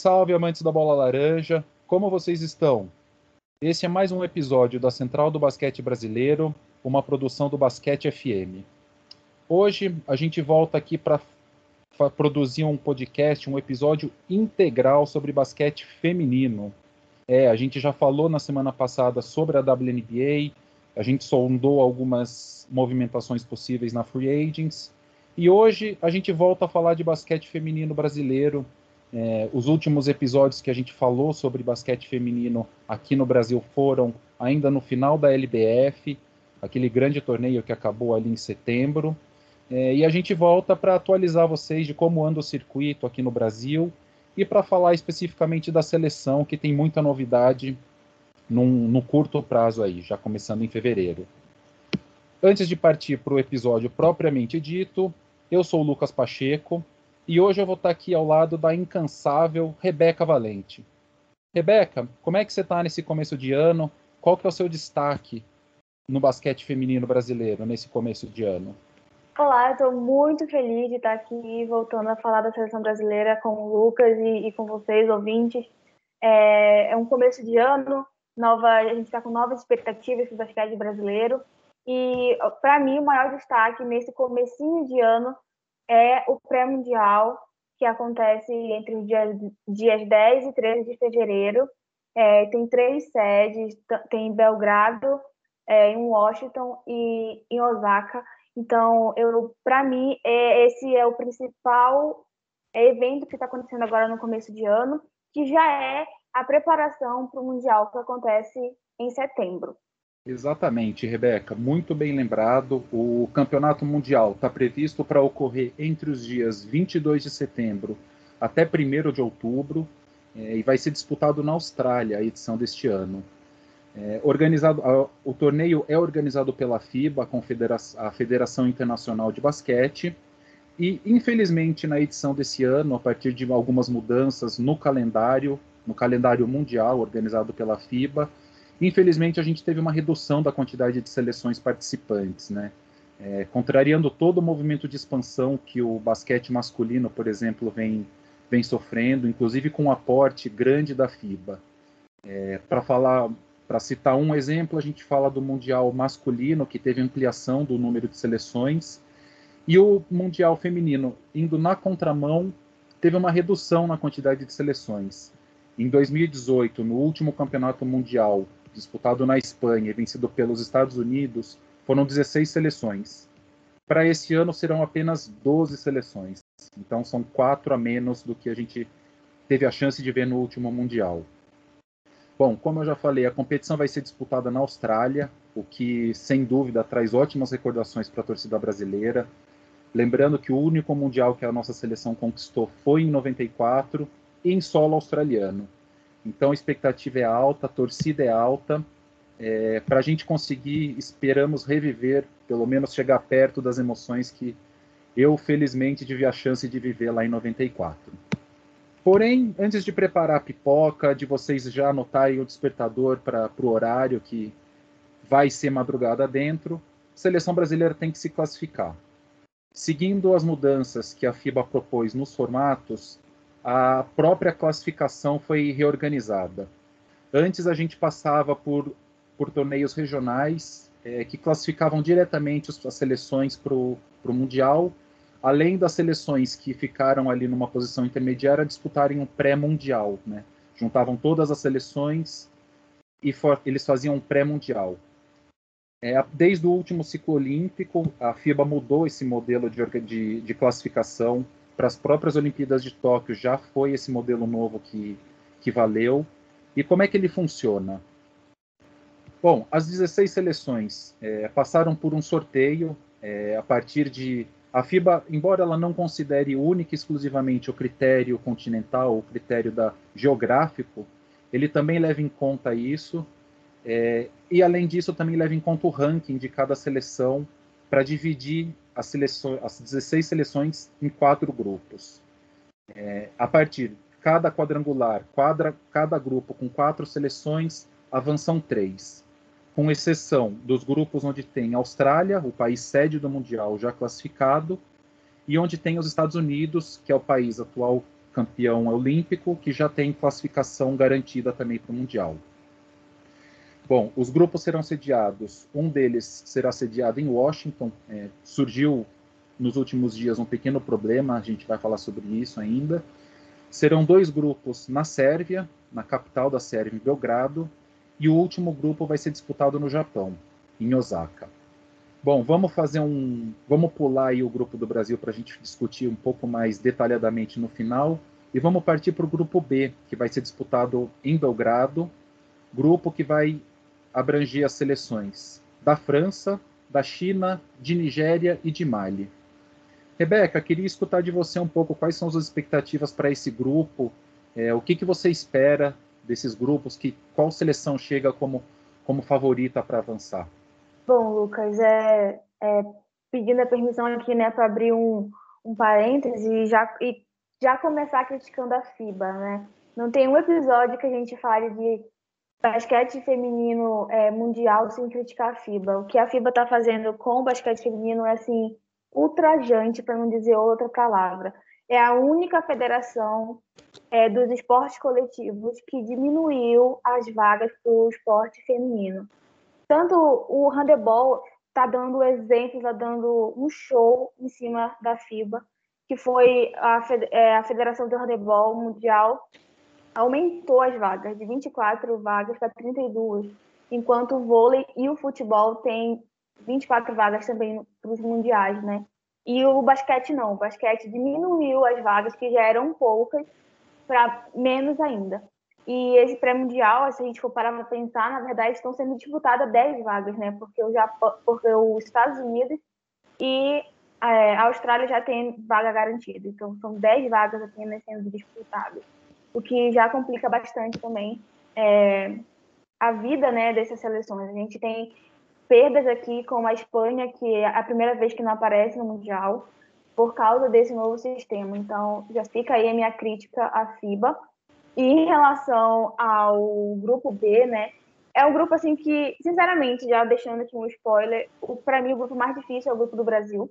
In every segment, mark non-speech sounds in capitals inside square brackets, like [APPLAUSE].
Salve, amantes da bola laranja! Como vocês estão? Esse é mais um episódio da Central do Basquete Brasileiro, uma produção do Basquete FM. Hoje a gente volta aqui para produzir um podcast, um episódio integral sobre basquete feminino. É, a gente já falou na semana passada sobre a WNBA, a gente sondou algumas movimentações possíveis na Free Agents, e hoje a gente volta a falar de basquete feminino brasileiro, é, os últimos episódios que a gente falou sobre basquete feminino aqui no Brasil foram ainda no final da LBF, aquele grande torneio que acabou ali em setembro. É, e a gente volta para atualizar vocês de como anda o circuito aqui no Brasil e para falar especificamente da seleção, que tem muita novidade num, no curto prazo aí, já começando em fevereiro. Antes de partir para o episódio propriamente dito, eu sou o Lucas Pacheco, e hoje eu vou estar aqui ao lado da incansável Rebeca Valente. Rebeca, como é que você está nesse começo de ano? Qual que é o seu destaque no basquete feminino brasileiro nesse começo de ano? Olá, estou muito feliz de estar aqui voltando a falar da seleção brasileira com o Lucas e, e com vocês, ouvintes. É, é, um começo de ano, nova, a gente está com novas expectativas para o basquete brasileiro. E, para mim, o maior destaque nesse comecinho de ano é o pré-mundial, que acontece entre os dias, dias 10 e 13 de fevereiro. É, tem três sedes, tem em Belgrado, é, em Washington e em Osaka. Então, para mim, é, esse é o principal evento que está acontecendo agora no começo de ano, que já é a preparação para o Mundial que acontece em setembro. Exatamente, Rebeca, muito bem lembrado. O Campeonato Mundial está previsto para ocorrer entre os dias 22 de setembro até 1 de outubro é, e vai ser disputado na Austrália a edição deste ano. É, organizado, a, o torneio é organizado pela FIBA, a, a Federação Internacional de Basquete, e infelizmente na edição desse ano, a partir de algumas mudanças no calendário, no calendário mundial organizado pela FIBA, Infelizmente, a gente teve uma redução da quantidade de seleções participantes, né? É, contrariando todo o movimento de expansão que o basquete masculino, por exemplo, vem, vem sofrendo, inclusive com um aporte grande da FIBA. É, para falar, para citar um exemplo, a gente fala do mundial masculino que teve ampliação do número de seleções e o mundial feminino indo na contramão teve uma redução na quantidade de seleções. Em 2018, no último campeonato mundial, disputado na Espanha e vencido pelos Estados Unidos, foram 16 seleções. Para esse ano serão apenas 12 seleções. Então são quatro a menos do que a gente teve a chance de ver no último Mundial. Bom, como eu já falei, a competição vai ser disputada na Austrália, o que sem dúvida traz ótimas recordações para a torcida brasileira. Lembrando que o único Mundial que a nossa seleção conquistou foi em 94, em solo australiano. Então a expectativa é alta, a torcida é alta. É, Para a gente conseguir, esperamos reviver, pelo menos chegar perto das emoções que eu, felizmente, tive a chance de viver lá em 94. Porém, antes de preparar a pipoca, de vocês já anotarem o despertador para o horário que vai ser madrugada dentro, a seleção brasileira tem que se classificar. Seguindo as mudanças que a FIBA propôs nos formatos, a própria classificação foi reorganizada. Antes a gente passava por, por torneios regionais é, que classificavam diretamente as seleções para o Mundial, além das seleções que ficaram ali numa posição intermediária disputarem um pré-mundial. Né? Juntavam todas as seleções e for, eles faziam um pré-mundial. É, desde o último ciclo olímpico, a FIBA mudou esse modelo de, de, de classificação para as próprias Olimpíadas de Tóquio já foi esse modelo novo que, que valeu. E como é que ele funciona? Bom, as 16 seleções é, passaram por um sorteio é, a partir de. A FIBA, embora ela não considere única e exclusivamente o critério continental, o critério da geográfico, ele também leva em conta isso. É, e além disso, também leva em conta o ranking de cada seleção para dividir as, seleções, as 16 seleções em quatro grupos. É, a partir cada quadrangular, quadra, cada grupo com quatro seleções, avançam três, com exceção dos grupos onde tem Austrália, o país sede do Mundial já classificado, e onde tem os Estados Unidos, que é o país atual campeão olímpico, que já tem classificação garantida também para o Mundial. Bom, os grupos serão sediados, um deles será sediado em Washington, é, surgiu nos últimos dias um pequeno problema, a gente vai falar sobre isso ainda. Serão dois grupos na Sérvia, na capital da Sérvia, em Belgrado, e o último grupo vai ser disputado no Japão, em Osaka. Bom, vamos fazer um. Vamos pular aí o grupo do Brasil para a gente discutir um pouco mais detalhadamente no final. E vamos partir para o grupo B, que vai ser disputado em Belgrado. Grupo que vai abrangia as seleções da França, da China, de Nigéria e de Mali. Rebeca, queria escutar de você um pouco quais são as expectativas para esse grupo, é, o que, que você espera desses grupos, que, qual seleção chega como, como favorita para avançar? Bom, Lucas, é, é, pedindo a permissão aqui né, para abrir um, um parêntese e já, e já começar criticando a FIBA. Né? Não tem um episódio que a gente fale de basquete feminino é, mundial sem criticar a FIBA. O que a FIBA está fazendo com o basquete feminino é assim ultrajante, para não dizer outra palavra. É a única federação é, dos esportes coletivos que diminuiu as vagas para o esporte feminino. Tanto o handebol está dando exemplos, está dando um show em cima da FIBA, que foi a, é, a Federação do Handebol Mundial aumentou as vagas de 24 vagas para 32, enquanto o vôlei e o futebol têm 24 vagas também para os mundiais, né? E o basquete não, o basquete diminuiu as vagas que já eram poucas para menos ainda. E esse pré-mundial, se a gente for parar para pensar, na verdade estão sendo disputadas 10 vagas, né? Porque o Japão, porque os Estados Unidos e é, a Austrália já tem vaga garantida. Então são 10 vagas apenas sendo disputadas o que já complica bastante também é, a vida né, dessas seleções. A gente tem perdas aqui, como a Espanha, que é a primeira vez que não aparece no Mundial, por causa desse novo sistema. Então, já fica aí a minha crítica à FIBA. E em relação ao grupo B, né, é um grupo assim que, sinceramente, já deixando aqui um spoiler, para mim o grupo mais difícil é o grupo do Brasil.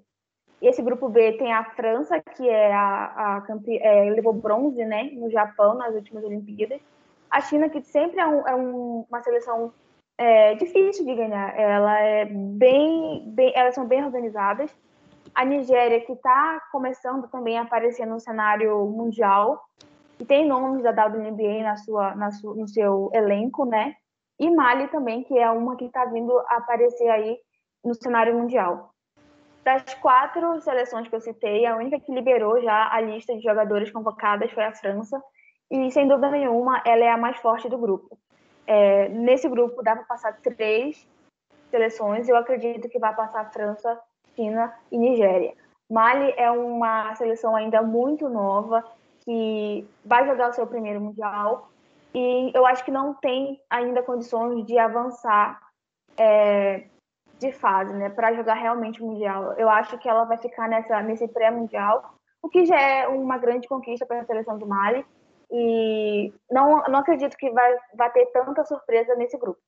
E esse grupo B tem a França, que é a, a campe... é, levou bronze né, no Japão nas últimas Olimpíadas. A China, que sempre é, um, é um, uma seleção é, difícil de ganhar. Ela é bem, bem, elas são bem organizadas. A Nigéria, que está começando também a aparecer no cenário mundial, e tem nomes da WNBA na sua, na sua, no seu elenco, né? E Mali também, que é uma que está vindo aparecer aí no cenário mundial. Das quatro seleções que eu citei, a única que liberou já a lista de jogadores convocadas foi a França, e sem dúvida nenhuma ela é a mais forte do grupo. É, nesse grupo dá para passar três seleções, eu acredito que vai passar França, China e Nigéria. Mali é uma seleção ainda muito nova, que vai jogar o seu primeiro Mundial, e eu acho que não tem ainda condições de avançar é, de fase, né, para jogar realmente o mundial. Eu acho que ela vai ficar nessa nesse pré-mundial, o que já é uma grande conquista para a seleção do Mali. E não não acredito que vai vai ter tanta surpresa nesse grupo.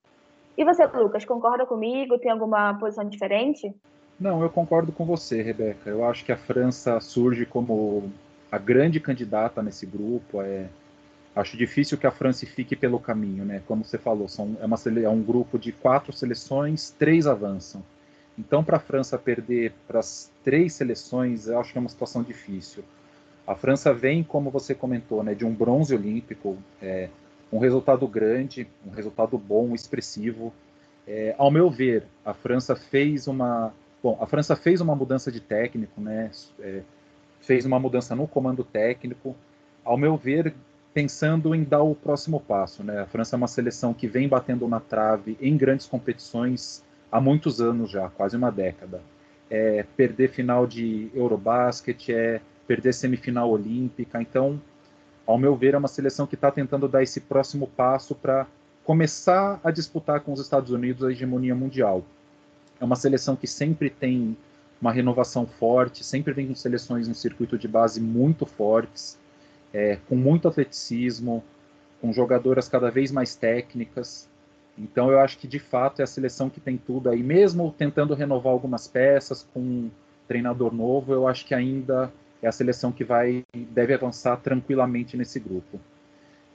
E você, Lucas, concorda comigo? Tem alguma posição diferente? Não, eu concordo com você, Rebeca. Eu acho que a França surge como a grande candidata nesse grupo. É, acho difícil que a França fique pelo caminho, né? Como você falou, são, é, uma, é um grupo de quatro seleções, três avançam. Então, para a França perder para as três seleções, eu acho que é uma situação difícil. A França vem, como você comentou, né, de um bronze olímpico, é, um resultado grande, um resultado bom, expressivo. É, ao meu ver, a França fez uma, bom, a França fez uma mudança de técnico, né, é, fez uma mudança no comando técnico. Ao meu ver, pensando em dar o próximo passo. Né? A França é uma seleção que vem batendo na trave em grandes competições há muitos anos já, quase uma década. É perder final de Eurobasket, é perder semifinal olímpica. Então, ao meu ver, é uma seleção que está tentando dar esse próximo passo para começar a disputar com os Estados Unidos a hegemonia mundial. É uma seleção que sempre tem uma renovação forte, sempre vem com seleções no circuito de base muito fortes é, com muito atleticismo, com jogadoras cada vez mais técnicas. Então eu acho que de fato é a seleção que tem tudo aí, mesmo tentando renovar algumas peças com um treinador novo, eu acho que ainda é a seleção que vai deve avançar tranquilamente nesse grupo.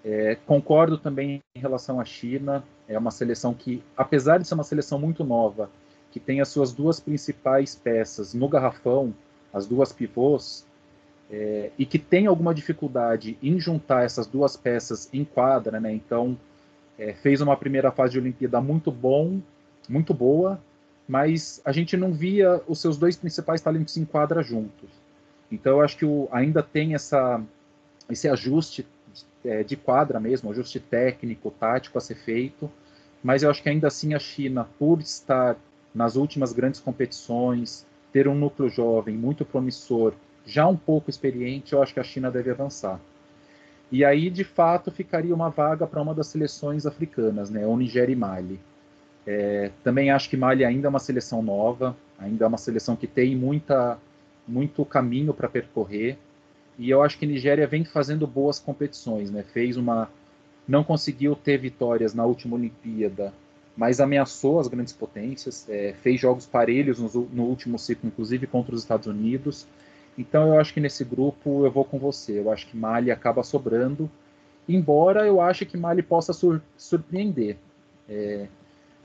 É, concordo também em relação à China, é uma seleção que, apesar de ser uma seleção muito nova, que tem as suas duas principais peças no garrafão, as duas pivôs, é, e que tem alguma dificuldade em juntar essas duas peças em quadra, né? Então, é, fez uma primeira fase de Olimpíada muito bom, muito boa, mas a gente não via os seus dois principais talentos em quadra juntos. Então, eu acho que o, ainda tem essa, esse ajuste é, de quadra mesmo, ajuste técnico, tático a ser feito, mas eu acho que ainda assim a China, por estar nas últimas grandes competições, ter um núcleo jovem muito promissor, já um pouco experiente, eu acho que a China deve avançar. E aí, de fato, ficaria uma vaga para uma das seleções africanas, né, ou Nigéria e Mali. É, também acho que Mali ainda é uma seleção nova, ainda é uma seleção que tem muita, muito caminho para percorrer. E eu acho que Nigéria vem fazendo boas competições, né? Fez uma, não conseguiu ter vitórias na última Olimpíada, mas ameaçou as grandes potências, é, fez jogos parelhos no, no, último ciclo, inclusive contra os Estados Unidos. Então eu acho que nesse grupo eu vou com você. Eu acho que Mali acaba sobrando, embora eu ache que Mali possa sur surpreender. É,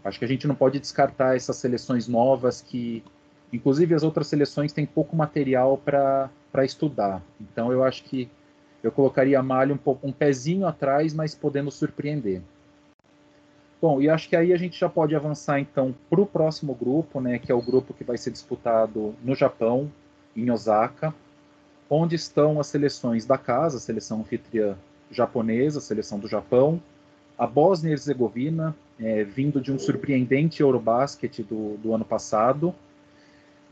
acho que a gente não pode descartar essas seleções novas que, inclusive as outras seleções têm pouco material para estudar. Então eu acho que eu colocaria a Malha um, pouco, um pezinho atrás, mas podendo surpreender. Bom, e acho que aí a gente já pode avançar então para o próximo grupo, né, que é o grupo que vai ser disputado no Japão, em Osaka, onde estão as seleções da casa, a seleção anfitriã japonesa, a seleção do Japão, a Bósnia e Herzegovina, é, vindo de um surpreendente Eurobasket do, do ano passado,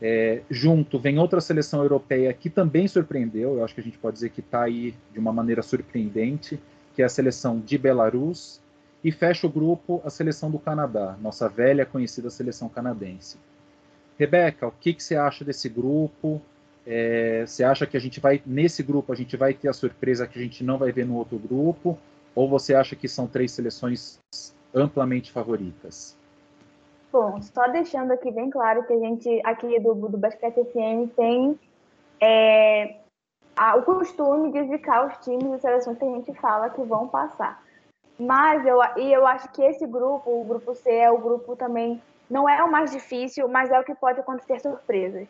é, junto vem outra seleção europeia que também surpreendeu, eu acho que a gente pode dizer que está aí de uma maneira surpreendente, que é a seleção de Belarus, e fecha o grupo a seleção do Canadá, nossa velha conhecida seleção canadense. Rebeca, o que, que você acha desse grupo? É, você acha que a gente vai, nesse grupo, a gente vai ter a surpresa que a gente não vai ver no outro grupo? Ou você acha que são três seleções amplamente favoritas? Bom, só deixando aqui bem claro que a gente aqui do, do Basquete FM tem é, a, o costume de indicar os times e seleções que a gente fala que vão passar. Mas eu, e eu acho que esse grupo, o grupo C, é o grupo também, não é o mais difícil, mas é o que pode acontecer surpresas.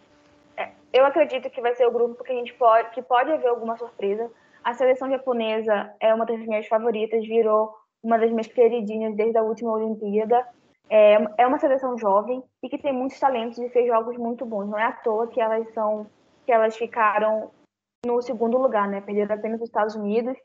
É, eu acredito que vai ser o grupo que a gente pode, que pode haver alguma surpresa. A seleção japonesa é uma das minhas favoritas, virou uma das minhas queridinhas desde a última Olimpíada. É, é uma seleção jovem e que tem muitos talentos e fez jogos muito bons. Não é à toa que elas são que elas ficaram no segundo lugar, né? Perderam apenas os Estados Unidos,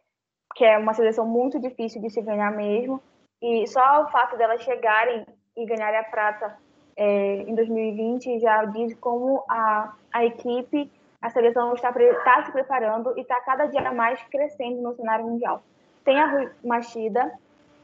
que é uma seleção muito difícil de se ganhar mesmo. E só o fato delas chegarem e ganharem a prata é, em 2020 já diz como a, a equipe, a seleção está, está se preparando e está cada dia mais crescendo no cenário mundial. Tem a Rui Machida,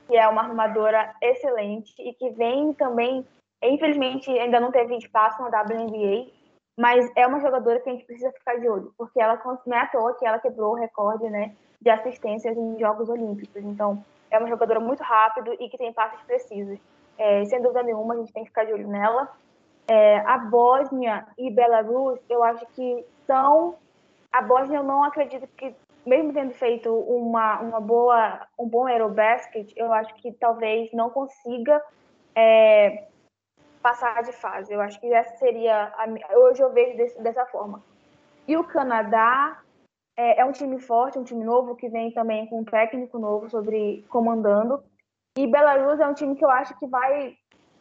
que é uma armadora excelente e que vem também, infelizmente ainda não teve espaço na WNBA, mas é uma jogadora que a gente precisa ficar de olho, porque ela não é à toa que ela quebrou o recorde, né, de assistências em Jogos Olímpicos. Então, é uma jogadora muito rápida e que tem passes precisos. É, sem dúvida nenhuma, a gente tem que ficar de olho nela. É, a Bósnia e Belarus, eu acho que são. A Bósnia, eu não acredito que mesmo tendo feito uma, uma boa, um bom aerobasket, eu acho que talvez não consiga é, passar de fase. Eu acho que essa seria. A, hoje eu vejo desse, dessa forma. E o Canadá é, é, um time forte, um time novo, que vem também com um técnico novo sobre comandando. E Belarus é um time que eu acho que vai,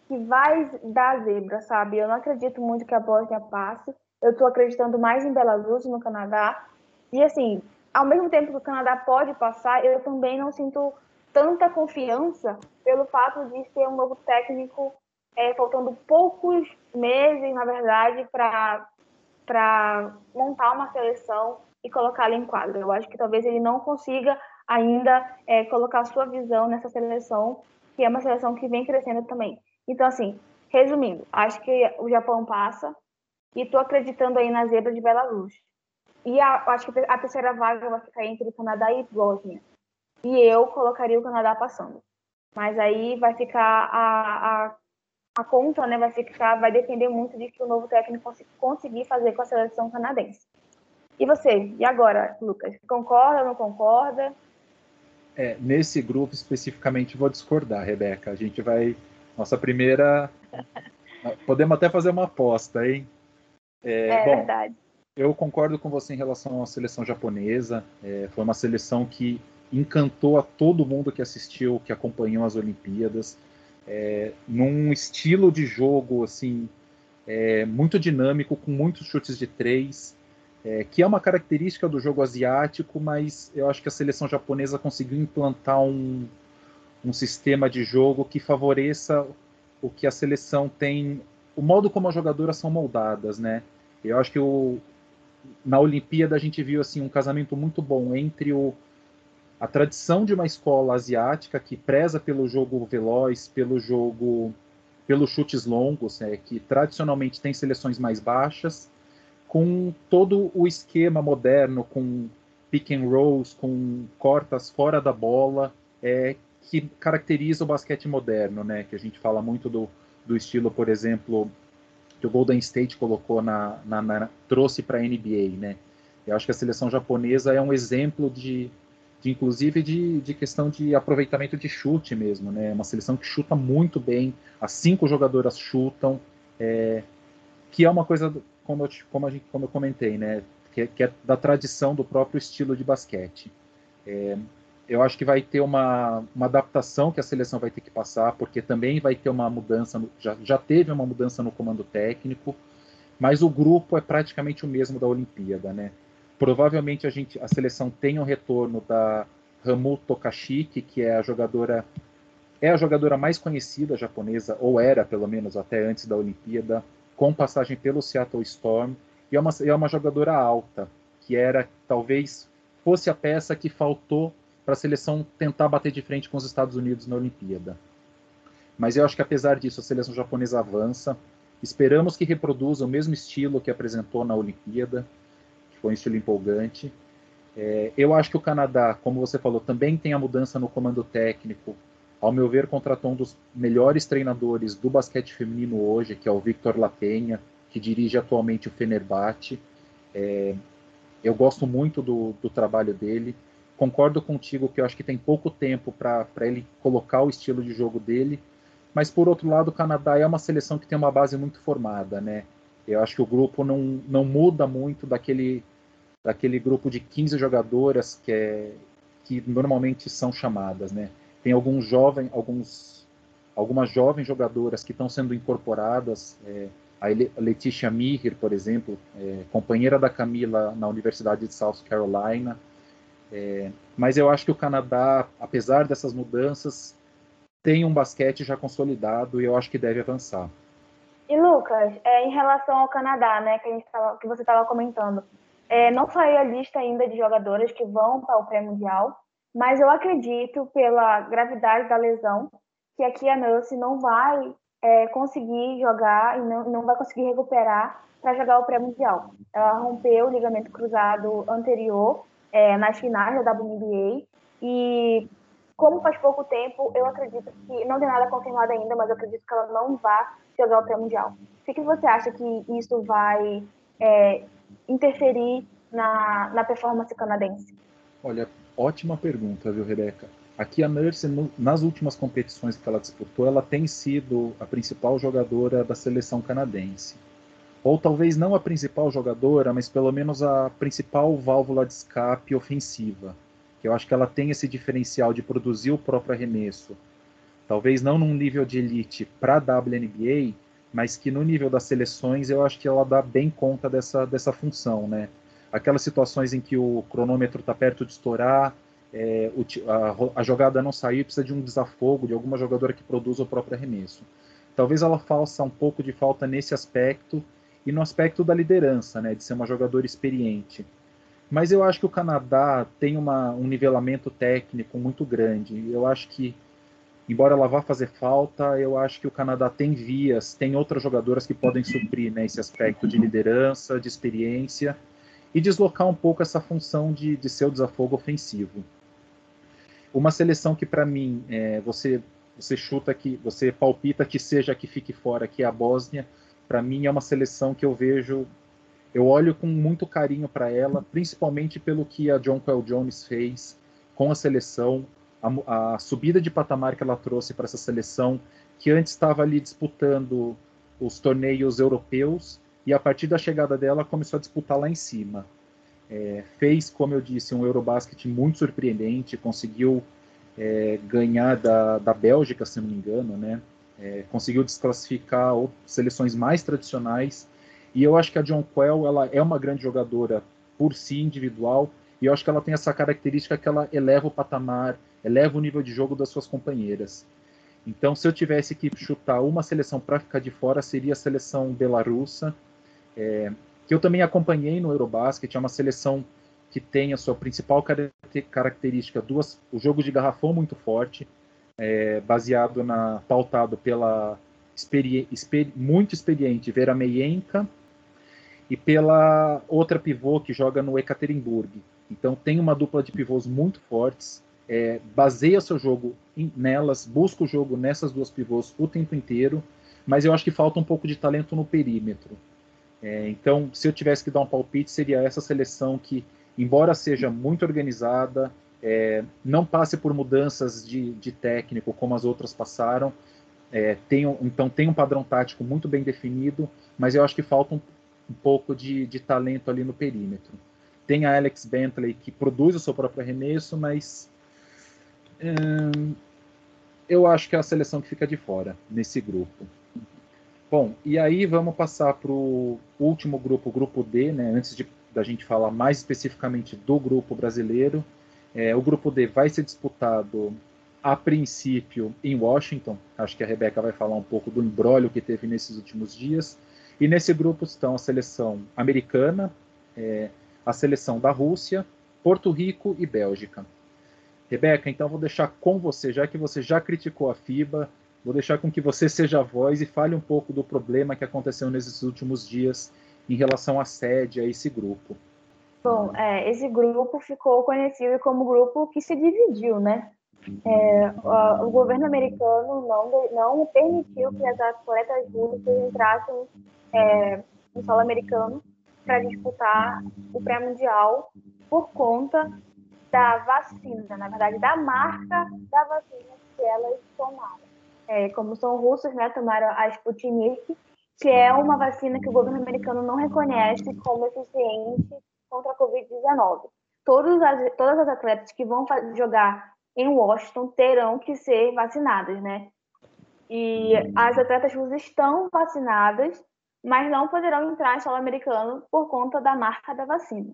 que vai dar zebra, sabe? Eu não acredito muito que a Bósnia passe. Eu estou acreditando mais em Belarus no Canadá. E assim, ao mesmo tempo que o Canadá pode passar, eu também não sinto tanta confiança pelo fato de ser um novo técnico, é, faltando poucos meses, na verdade, para montar uma seleção e colocá-la em quadra. Eu acho que talvez ele não consiga ainda é, colocar sua visão nessa seleção, que é uma seleção que vem crescendo também. Então, assim, resumindo, acho que o Japão passa e estou acreditando aí na zebra de Belarus. E a, acho que a terceira vaga vai ficar entre o Canadá e Bósnia. E eu colocaria o Canadá passando. Mas aí vai ficar a, a, a conta, né? Vai ficar, vai depender muito de que o novo técnico conseguir fazer com a seleção canadense. E você? E agora, Lucas? Concorda ou não concorda? É, nesse grupo especificamente vou discordar, Rebeca. A gente vai. Nossa primeira. Podemos até fazer uma aposta, hein? É, é bom, verdade. Eu concordo com você em relação à seleção japonesa. É, foi uma seleção que encantou a todo mundo que assistiu, que acompanhou as Olimpíadas, é, num estilo de jogo assim é, muito dinâmico, com muitos chutes de três, é, que é uma característica do jogo asiático, mas eu acho que a seleção japonesa conseguiu implantar um, um sistema de jogo que favoreça o que a seleção tem, o modo como as jogadoras são moldadas, né? Eu acho que o, na Olimpíada a gente viu assim um casamento muito bom entre o, a tradição de uma escola asiática que preza pelo jogo veloz, pelo jogo, pelos chutes longos, né, que tradicionalmente tem seleções mais baixas, com todo o esquema moderno, com pick and rolls, com cortas fora da bola, é, que caracteriza o basquete moderno, né? Que a gente fala muito do, do estilo, por exemplo, que o Golden State colocou na, na, na trouxe para a NBA, né? Eu acho que a seleção japonesa é um exemplo de, de inclusive de, de questão de aproveitamento de chute mesmo, né? Uma seleção que chuta muito bem, as cinco jogadoras chutam, é, que é uma coisa como eu, como, gente, como eu comentei, né? Que, que, é da tradição do próprio estilo de basquete. É, eu acho que vai ter uma, uma adaptação que a seleção vai ter que passar, porque também vai ter uma mudança, no, já, já teve uma mudança no comando técnico, mas o grupo é praticamente o mesmo da Olimpíada, né? Provavelmente a, gente, a seleção tem um retorno da Ramu Tokashiki, que é a jogadora é a jogadora mais conhecida japonesa, ou era pelo menos até antes da Olimpíada, com passagem pelo Seattle Storm, e é uma, é uma jogadora alta, que era, talvez, fosse a peça que faltou para a seleção tentar bater de frente com os Estados Unidos na Olimpíada. Mas eu acho que, apesar disso, a seleção japonesa avança. Esperamos que reproduza o mesmo estilo que apresentou na Olimpíada, que foi um estilo empolgante. É, eu acho que o Canadá, como você falou, também tem a mudança no comando técnico ao meu ver, contratou um dos melhores treinadores do basquete feminino hoje, que é o Victor Lapenha, que dirige atualmente o Fenerbahçe. É, eu gosto muito do, do, trabalho dele. Concordo contigo que eu acho que tem pouco tempo para ele colocar o estilo de jogo dele, mas por outro lado, o Canadá é uma seleção que tem uma base muito formada, né? Eu acho que o grupo não, não muda muito daquele, daquele grupo de 15 jogadoras que, é, que normalmente são chamadas, né? Tem alguns jovens, alguns, algumas jovens jogadoras que estão sendo incorporadas. É, a Letícia Mihir, por exemplo, é, companheira da Camila na Universidade de South Carolina. É, mas eu acho que o Canadá, apesar dessas mudanças, tem um basquete já consolidado e eu acho que deve avançar. E Lucas, é, em relação ao Canadá, né, que, tava, que você estava comentando, é, não saiu a lista ainda de jogadores que vão para o pré-mundial, mas eu acredito, pela gravidade da lesão, que aqui a Nurse não vai é, conseguir jogar e não, não vai conseguir recuperar para jogar o pré-mundial. Ela rompeu o ligamento cruzado anterior é, nas finais da WNBA e como faz pouco tempo, eu acredito que não tem nada confirmado ainda, mas eu acredito que ela não vai jogar o pré-mundial. O que você acha que isso vai é, interferir na, na performance canadense? Olha, Ótima pergunta, viu, Rebeca? Aqui a Nurse, nas últimas competições que ela disputou, ela tem sido a principal jogadora da seleção canadense. Ou talvez não a principal jogadora, mas pelo menos a principal válvula de escape ofensiva. Que eu acho que ela tem esse diferencial de produzir o próprio arremesso. Talvez não num nível de elite para a WNBA, mas que no nível das seleções eu acho que ela dá bem conta dessa, dessa função, né? Aquelas situações em que o cronômetro está perto de estourar, é, a, a, jogada não sair, precisa de um desafogo, de alguma jogadora que produza o próprio arremesso. Talvez ela faça um pouco de falta nesse aspecto e no aspecto da liderança, né, de ser uma jogadora experiente. Mas eu acho que o Canadá tem uma, um nivelamento técnico muito grande. Eu acho que, embora ela vá fazer falta, eu acho que o Canadá tem vias, tem outras jogadoras que podem suprir né, esse aspecto de liderança, de experiência e deslocar um pouco essa função de, de seu desafogo ofensivo. Uma seleção que, para mim, é, você, você chuta que, você palpita que seja que fique fora, que é a Bósnia, para mim é uma seleção que eu vejo eu olho com muito carinho para ela, principalmente pelo que a John Quell Jones fez com a seleção, a, a subida de patamar que ela trouxe para essa seleção, que antes estava ali disputando os torneios europeus e a partir da chegada dela começou a disputar lá em cima. É, fez, como eu disse, um Eurobasket muito surpreendente, conseguiu é, ganhar da, da Bélgica, se não me engano, né? É, conseguiu desclassificar seleções mais tradicionais. E eu acho que a John Quell ela é uma grande jogadora por si, individual, e eu acho que ela tem essa característica que ela eleva o patamar, eleva o nível de jogo das suas companheiras. Então, se eu tivesse que chutar uma seleção para ficar de fora, seria a seleção belarussa, é, que eu também acompanhei no Eurobasket, é uma seleção que tem a sua principal característica, duas, o jogo de garrafão muito forte, é, baseado na pautado pela experi, muito experiente Vera Meienka e pela outra pivô que joga no Ekaterinburg. Então tem uma dupla de pivôs muito fortes, é, baseia seu jogo em, nelas, busca o jogo nessas duas pivôs o tempo inteiro, mas eu acho que falta um pouco de talento no perímetro. É, então, se eu tivesse que dar um palpite, seria essa seleção que, embora seja muito organizada, é, não passe por mudanças de, de, técnico como as outras passaram, é, tem, então tem um padrão tático muito bem definido, mas eu acho que falta um, um pouco de, de talento ali no perímetro. Tem a Alex Bentley que produz o seu próprio arremesso, mas Hum, eu acho que é a seleção que fica de fora nesse grupo. Bom, e aí vamos passar para o último grupo, o grupo D, né? Antes de, da gente falar mais especificamente do grupo brasileiro, é, o grupo D vai ser disputado a princípio em Washington. Acho que a Rebeca vai falar um pouco do embrólio que teve nesses últimos dias. E nesse grupo estão a seleção americana, é, a seleção da Rússia, Porto Rico e Bélgica. Rebeca, então vou deixar com você, já que você já criticou a FIBA, vou deixar com que você seja a voz e fale um pouco do problema que aconteceu nesses últimos dias em relação à sede a esse grupo. Bom, é, esse grupo ficou conhecido como grupo que se dividiu, né? É, o, governo americano não, não permitiu que as atletas russas entrassem é, no solo americano para disputar o pré-mundial por conta da vacina, na verdade, da marca da vacina que elas tomaram. É, como são russos, né, tomaram a Sputnik, que é uma vacina que o governo americano não reconhece como eficiente contra a Covid-19. Todas as, todas as atletas que vão jogar em Washington terão que ser vacinadas, né? E as atletas russas estão vacinadas, mas não poderão entrar em solo americano por conta da marca da vacina.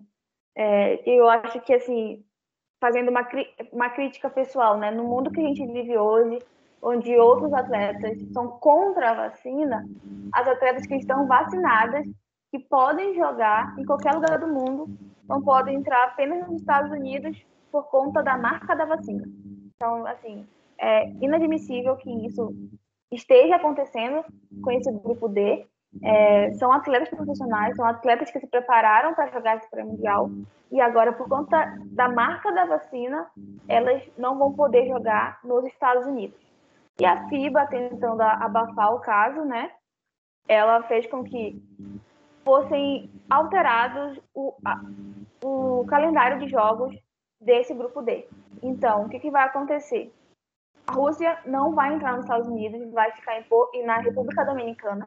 É, eu acho que, assim, fazendo uma, uma crítica pessoal, né? No mundo que a gente vive hoje, onde outros atletas são contra a vacina, as atletas que estão vacinadas, que podem jogar em qualquer lugar do mundo, não podem entrar apenas nos Estados Unidos por conta da marca da vacina. Então, assim, é inadmissível que isso esteja acontecendo com esse grupo D, é, são atletas profissionais, são atletas que se prepararam para jogar esse pré-mundial e agora, por conta da marca da vacina, elas não vão poder jogar nos Estados Unidos. E a FIBA, tentando abafar o caso, né, ela fez com que fossem alterados o, a, o calendário de jogos desse grupo D. Então, o que, que vai acontecer? A Rússia não vai entrar nos Estados Unidos, vai ficar em, na República Dominicana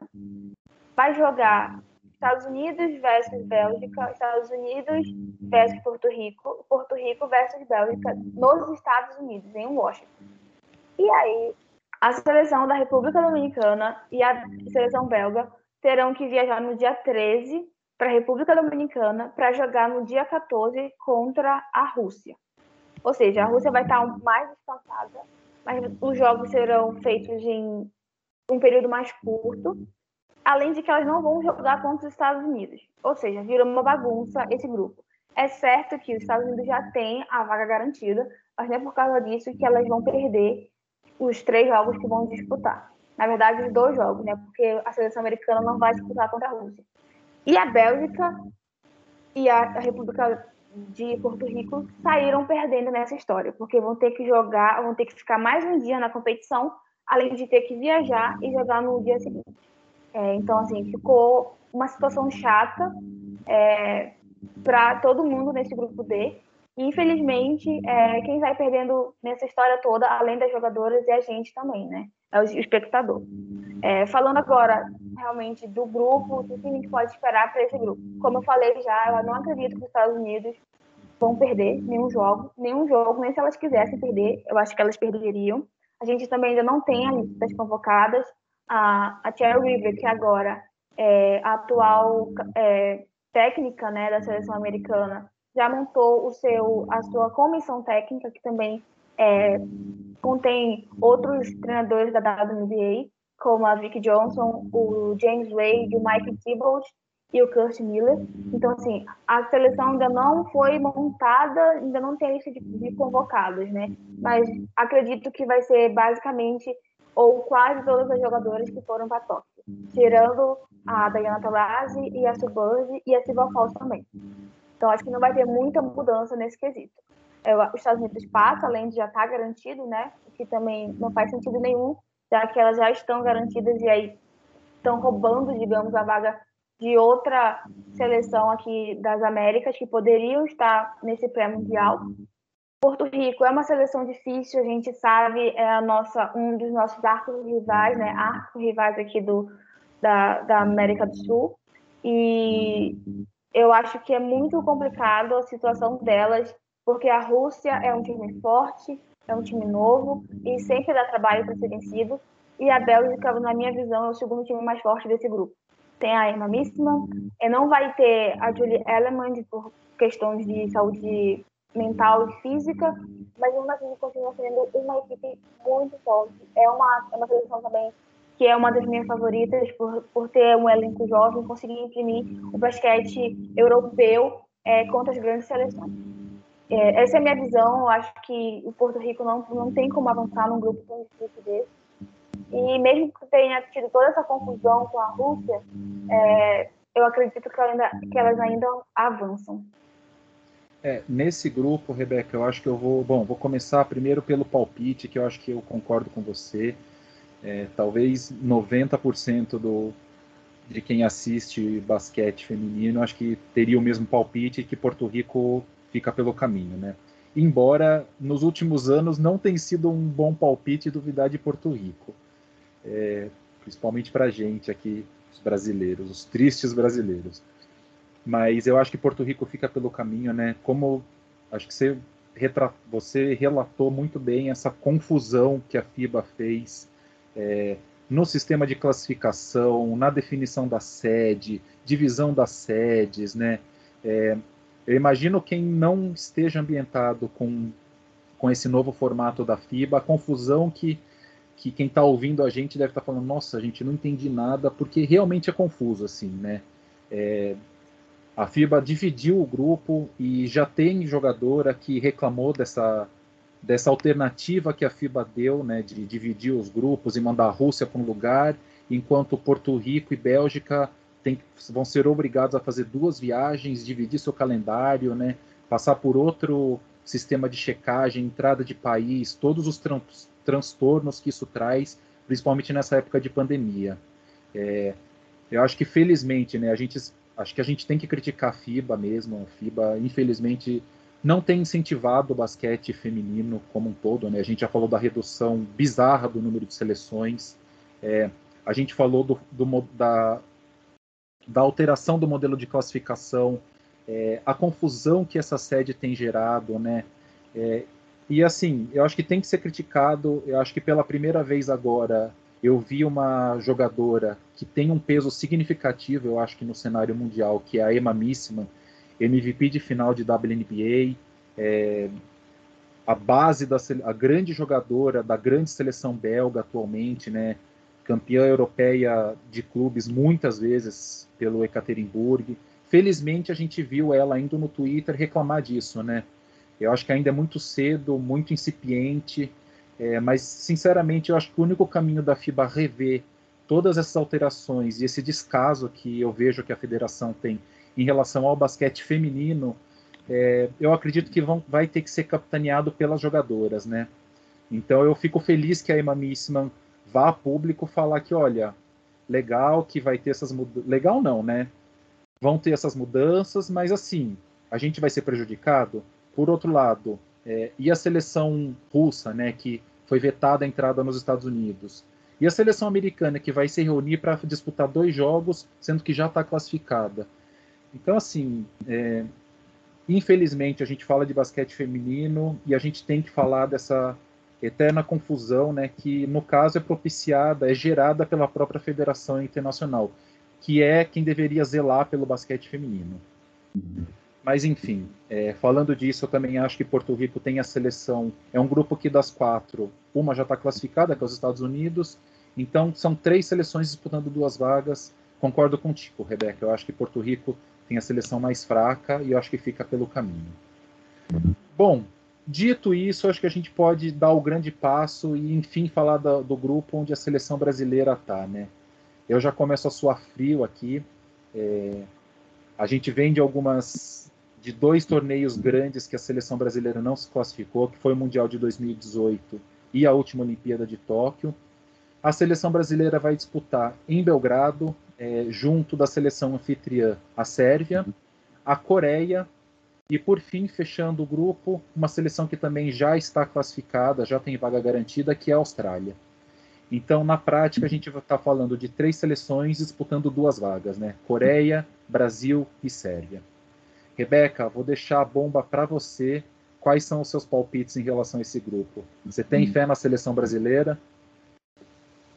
vai jogar Estados Unidos versus Bélgica, Estados Unidos versus Porto Rico, Porto Rico versus Bélgica nos Estados Unidos, em Washington. E aí, a seleção da República Dominicana e a seleção belga terão que viajar no dia 13 para a República Dominicana para jogar no dia 14 contra a Rússia. Ou seja, a Rússia vai estar mais descansada, mas os jogos serão feitos em um período mais curto além de que elas não vão jogar contra os Estados Unidos. Ou seja, virou uma bagunça esse grupo. É certo que os Estados Unidos já têm a vaga garantida, mas não é por causa disso que elas vão perder os três jogos que vão disputar. Na verdade, os dois jogos, né? Porque a seleção americana não vai disputar contra a Rússia. E a Bélgica e a República de Porto Rico saíram perdendo nessa história, porque vão ter que jogar, vão ter que ficar mais um dia na competição, além de ter que viajar e jogar no dia seguinte. É, então, assim, ficou uma situação chata é, para todo mundo nesse grupo D. infelizmente, é, quem vai perdendo nessa história toda, além das jogadoras, é a gente também, né? É o espectador. É, falando agora realmente do grupo, o que a gente pode esperar para esse grupo? Como eu falei já, eu não acredito que os Estados Unidos vão perder nenhum jogo, nenhum jogo, nem se elas quisessem perder, eu acho que elas perderiam. A gente também ainda não tem a lista das convocadas. A, a Cherry River, que agora é a atual é, técnica né, da seleção americana, já montou o seu, a sua comissão técnica, que também é, contém outros treinadores da WNBA, como a Vicky Johnson, o James Wade, o Mike Thibault e o Kurt Miller. Então, assim, a seleção ainda não foi montada, ainda não tem lista de, de convocados, né? Mas acredito que vai ser basicamente ou quase todas as jogadoras que foram para Tóquio, tirando a Diana Taurasi e a Subird e a Silva Falls também. Então, acho que não vai ter muita mudança nesse quesito. É, os Estados Unidos passa, além de já estar tá garantido, né? O que também não faz sentido nenhum, já que elas já estão garantidas e aí estão roubando, digamos, a vaga de outra seleção aqui das Américas que poderiam estar nesse pré-mundial. Porto Rico é uma seleção difícil, a gente sabe, é a nossa, um dos nossos arcos rivais, né? Arcos rivais aqui do, da, da América do Sul. E eu acho que é muito complicado a situação delas, porque a Rússia é um time forte, é um time novo e sempre dá trabalho para ser vencido. E a Bélgica, na minha visão, é o segundo time mais forte desse grupo tem a Emma Missman, não vai ter a Julie Elleman por questões de saúde mental e física, mas mesmo assim continua sendo uma equipe muito forte. É uma, é uma seleção também que é uma das minhas favoritas por, por ter um elenco jovem, conseguir imprimir o basquete europeu é, contra as grandes seleções. É, essa é a minha visão. Eu acho que o Porto Rico não, não tem como avançar num grupo tão difícil desse. E mesmo que tenha tido toda essa confusão com a Rússia, é, eu acredito que, ainda, que, elas ainda avançam. É, nesse grupo, Rebeca, eu acho que eu vou. Bom, vou começar primeiro pelo palpite, que eu acho que eu concordo com você. É, talvez 90% do, de quem assiste basquete feminino, acho que teria o mesmo palpite que Porto Rico fica pelo caminho, né? Embora nos últimos anos não tenha sido um bom palpite duvidar de Porto Rico é, principalmente para a gente aqui, os brasileiros, os tristes brasileiros. Mas eu acho que Porto Rico fica pelo caminho, né? Como acho que você, você relatou muito bem essa confusão que a FIBA fez é, no sistema de classificação, na definição da sede, divisão das sedes, né? É, eu imagino quem não esteja ambientado com, com esse novo formato da FIBA, a confusão que que quem está ouvindo a gente deve estar tá falando, nossa, a gente não entendi nada, porque realmente é confuso, assim, né? É, a FIBA dividiu o grupo e já tem jogadora que reclamou dessa, dessa alternativa que a FIBA deu, né, de dividir os grupos e mandar a Rússia para um lugar, enquanto Porto Rico e Bélgica tem, vão ser obrigados a fazer duas viagens, dividir seu calendário, né, passar por outro sistema de checagem, entrada de país, todos os transtornos que isso traz, principalmente nessa época de pandemia. É, eu acho que felizmente, né, a gente acho que a gente tem que criticar a FIBA mesmo. A FIBA, infelizmente, não tem incentivado o basquete feminino como um todo. Né? A gente já falou da redução bizarra do número de seleções. É, a gente falou do, do, da, da alteração do modelo de classificação, é, a confusão que essa sede tem gerado, né? É, e assim, eu acho que tem que ser criticado. Eu acho que pela primeira vez agora eu vi uma jogadora que tem um peso significativo, eu acho que no cenário mundial, que é a Emma Missman, MVP de final de WNBA, é, a base da a grande jogadora da grande seleção belga atualmente, né? Campeã europeia de clubes muitas vezes pelo Ekaterinburg. Felizmente a gente viu ela indo no Twitter reclamar disso, né? Eu acho que ainda é muito cedo, muito incipiente, é, mas sinceramente eu acho que o único caminho da FIBA rever todas essas alterações e esse descaso que eu vejo que a federação tem em relação ao basquete feminino, é, eu acredito que vão, vai ter que ser capitaneado pelas jogadoras, né? Então eu fico feliz que a Emma Missman vá a público falar que, olha, legal que vai ter essas mudanças. Legal não, né? vão ter essas mudanças, mas assim, a gente vai ser prejudicado. Por outro lado, é, e a seleção russa, né, que foi vetada a entrada nos Estados Unidos, e a seleção americana que vai se reunir para disputar dois jogos, sendo que já está classificada. Então, assim, é, infelizmente a gente fala de basquete feminino e a gente tem que falar dessa eterna confusão, né, que no caso é propiciada, é gerada pela própria Federação Internacional, que é quem deveria zelar pelo basquete feminino. Mas enfim, é, falando disso, eu também acho que Porto Rico tem a seleção. É um grupo que das quatro, uma já está classificada, que é os Estados Unidos. Então são três seleções disputando duas vagas. Concordo contigo, Rebeca. Eu acho que Porto Rico tem a seleção mais fraca e eu acho que fica pelo caminho. Bom, dito isso, acho que a gente pode dar o grande passo e, enfim, falar do, do grupo onde a seleção brasileira está, né? Eu já começo a suar frio aqui. É, a gente vem de algumas de dois torneios grandes que a seleção brasileira não se classificou, que foi o Mundial de 2018 e a última Olimpíada de Tóquio. A seleção brasileira vai disputar em Belgrado, é, junto da seleção anfitriã, a Sérvia, a Coreia e, por fim, fechando o grupo, uma seleção que também já está classificada, já tem vaga garantida, que é a Austrália. Então, na prática, a gente está falando de três seleções disputando duas vagas, né? Coreia, Brasil e Sérvia. Rebeca, vou deixar a bomba para você. Quais são os seus palpites em relação a esse grupo? Você tem hum. fé na seleção brasileira?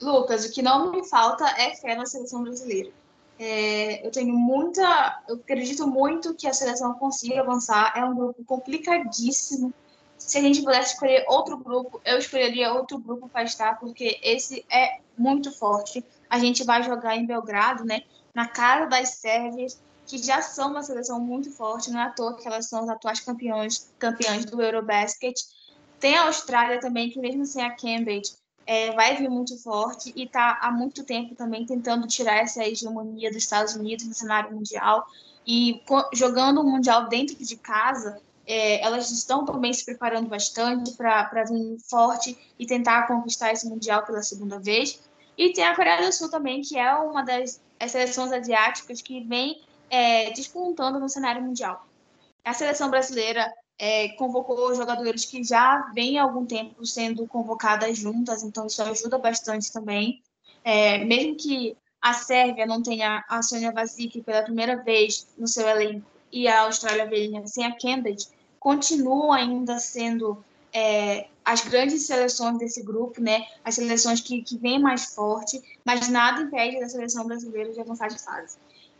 Lucas, o que não me falta é fé na seleção brasileira. É, eu tenho muita. Eu acredito muito que a seleção consiga avançar. É um grupo complicadíssimo. Se a gente pudesse escolher outro grupo, eu escolheria outro grupo para estar, porque esse é muito forte. A gente vai jogar em Belgrado, né? Na casa das Sérvias que já são uma seleção muito forte, não é à toa que elas são as atuais campeões, campeãs do Eurobasket. Tem a Austrália também, que mesmo sem a Cambridge, é, vai vir muito forte e está há muito tempo também tentando tirar essa hegemonia dos Estados Unidos no cenário mundial. E jogando o Mundial dentro de casa, é, elas estão também se preparando bastante para vir forte e tentar conquistar esse Mundial pela segunda vez. E tem a Coreia do Sul também, que é uma das seleções asiáticas que vem é, despontando no cenário mundial. A seleção brasileira é, convocou jogadores que já vêm há algum tempo sendo convocadas juntas, então isso ajuda bastante também. É, mesmo que a Sérvia não tenha a Sônia Vasic pela primeira vez no seu elenco e a Austrália venha sem a Cambridge, continuam ainda sendo é, as grandes seleções desse grupo, né? As seleções que, que vêm mais forte, mas nada impede da seleção brasileira de avançar de fase